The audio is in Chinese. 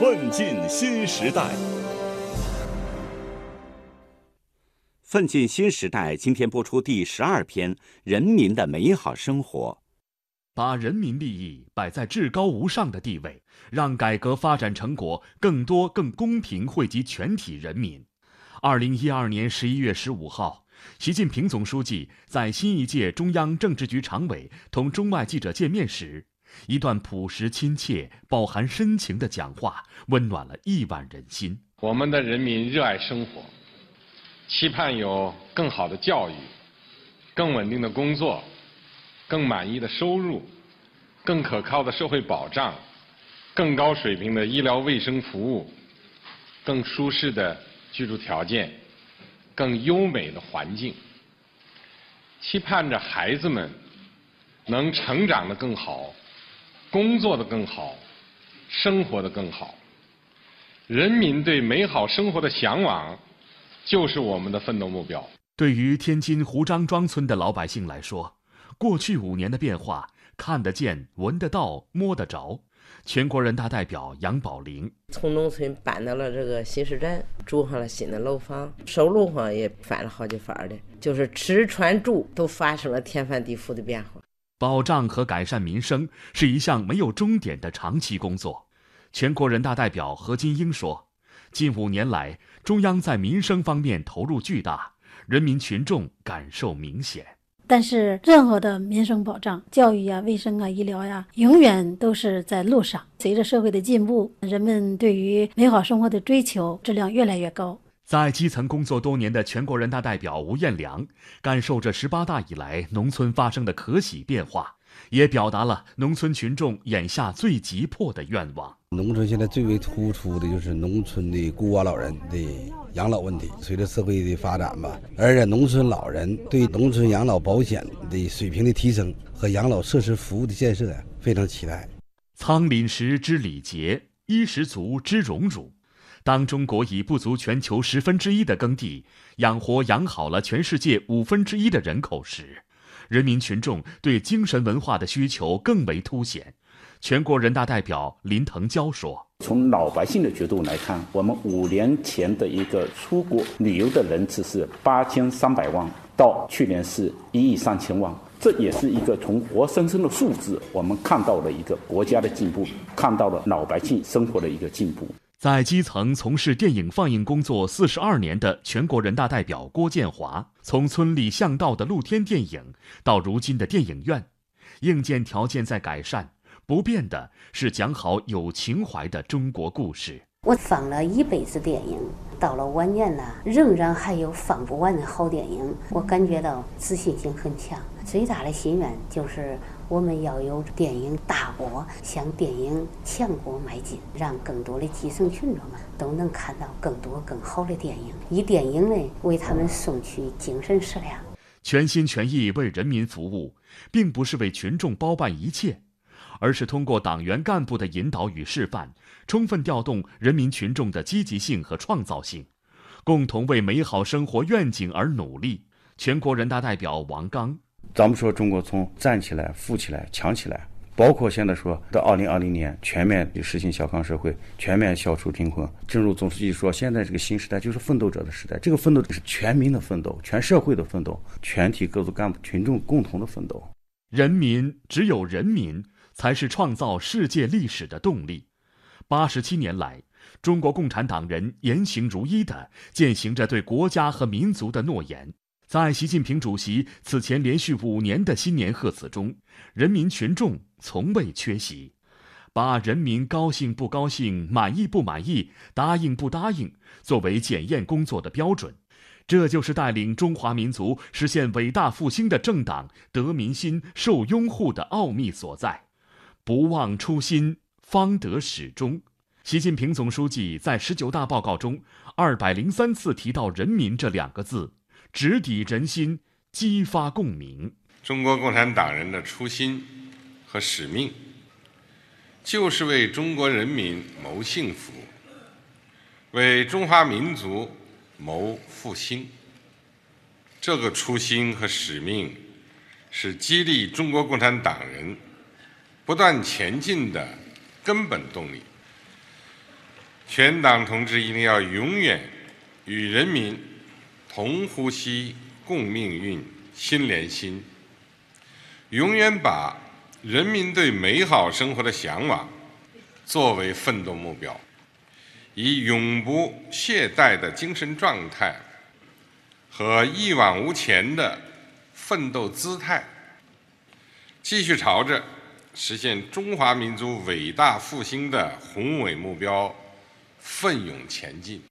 奋进新时代。奋进新时代今天播出第十二篇《人民的美好生活》，把人民利益摆在至高无上的地位，让改革发展成果更多、更公平惠及全体人民。二零一二年十一月十五号，习近平总书记在新一届中央政治局常委同中外记者见面时，一段朴实亲切、饱含深情的讲话，温暖了亿万人心。我们的人民热爱生活。期盼有更好的教育、更稳定的工作、更满意的收入、更可靠的社会保障、更高水平的医疗卫生服务、更舒适的居住条件、更优美的环境。期盼着孩子们能成长得更好、工作的更好、生活的更好。人民对美好生活的向往。就是我们的奋斗目标。对于天津胡张庄村的老百姓来说，过去五年的变化看得见、闻得到、摸得着。全国人大代表杨宝林从农村搬到了这个新市镇，住上了新的楼房，收入上也翻了好几番的，就是吃穿住都发生了天翻地覆的变化。保障和改善民生是一项没有终点的长期工作。全国人大代表何金英说。近五年来，中央在民生方面投入巨大，人民群众感受明显。但是，任何的民生保障、教育呀、卫生啊、医疗呀，永远都是在路上。随着社会的进步，人们对于美好生活的追求质量越来越高。在基层工作多年的全国人大代表吴彦良，感受着十八大以来农村发生的可喜变化。也表达了农村群众眼下最急迫的愿望。农村现在最为突出的就是农村的孤寡老人的养老问题。随着社会的发展吧，而且农村老人对农村养老保险的水平的提升和养老设施服务的建设呀，非常期待。仓廪实知礼节，衣食足知荣辱。当中国以不足全球十分之一的耕地养活养好了全世界五分之一的人口时，人民群众对精神文化的需求更为凸显。全国人大代表林腾蛟说：“从老百姓的角度来看，我们五年前的一个出国旅游的人次是八千三百万，到去年是一亿三千万，这也是一个从活生生的数字，我们看到了一个国家的进步，看到了老百姓生活的一个进步。”在基层从事电影放映工作四十二年的全国人大代表郭建华，从村里巷道的露天电影到如今的电影院，硬件条件在改善，不变的是讲好有情怀的中国故事。我放了一辈子电影，到了晚年呢，仍然还有放不完的好电影，我感觉到自信心很强。最大的心愿就是。我们要有电影大国向电影强国迈进，让更多的基层群众们都能看到更多更好的电影，以电影呢为他们送去精神食粮。全心全意为人民服务，并不是为群众包办一切，而是通过党员干部的引导与示范，充分调动人民群众的积极性和创造性，共同为美好生活愿景而努力。全国人大代表王刚。咱们说中国从站起来、富起来、强起来，包括现在说到二零二零年全面实行小康社会，全面消除贫困。正如总书记说，现在这个新时代就是奋斗者的时代，这个奋斗是全民的奋斗、全社会的奋斗、全体各族干部群众共同的奋斗。人民只有人民才是创造世界历史的动力。八十七年来，中国共产党人言行如一地践行着对国家和民族的诺言。在习近平主席此前连续五年的新年贺词中，人民群众从未缺席，把人民高兴不高兴、满意不满意、答应不答应作为检验工作的标准。这就是带领中华民族实现伟大复兴的政党得民心、受拥护的奥秘所在。不忘初心，方得始终。习近平总书记在十九大报告中二百零三次提到“人民”这两个字。直抵人心，激发共鸣。中国共产党人的初心和使命，就是为中国人民谋幸福，为中华民族谋复兴。这个初心和使命，是激励中国共产党人不断前进的根本动力。全党同志一定要永远与人民同呼吸、共命运、心连心，永远把人民对美好生活的向往作为奋斗目标，以永不懈怠的精神状态和一往无前的奋斗姿态，继续朝着实现中华民族伟大复兴的宏伟目标奋勇前进。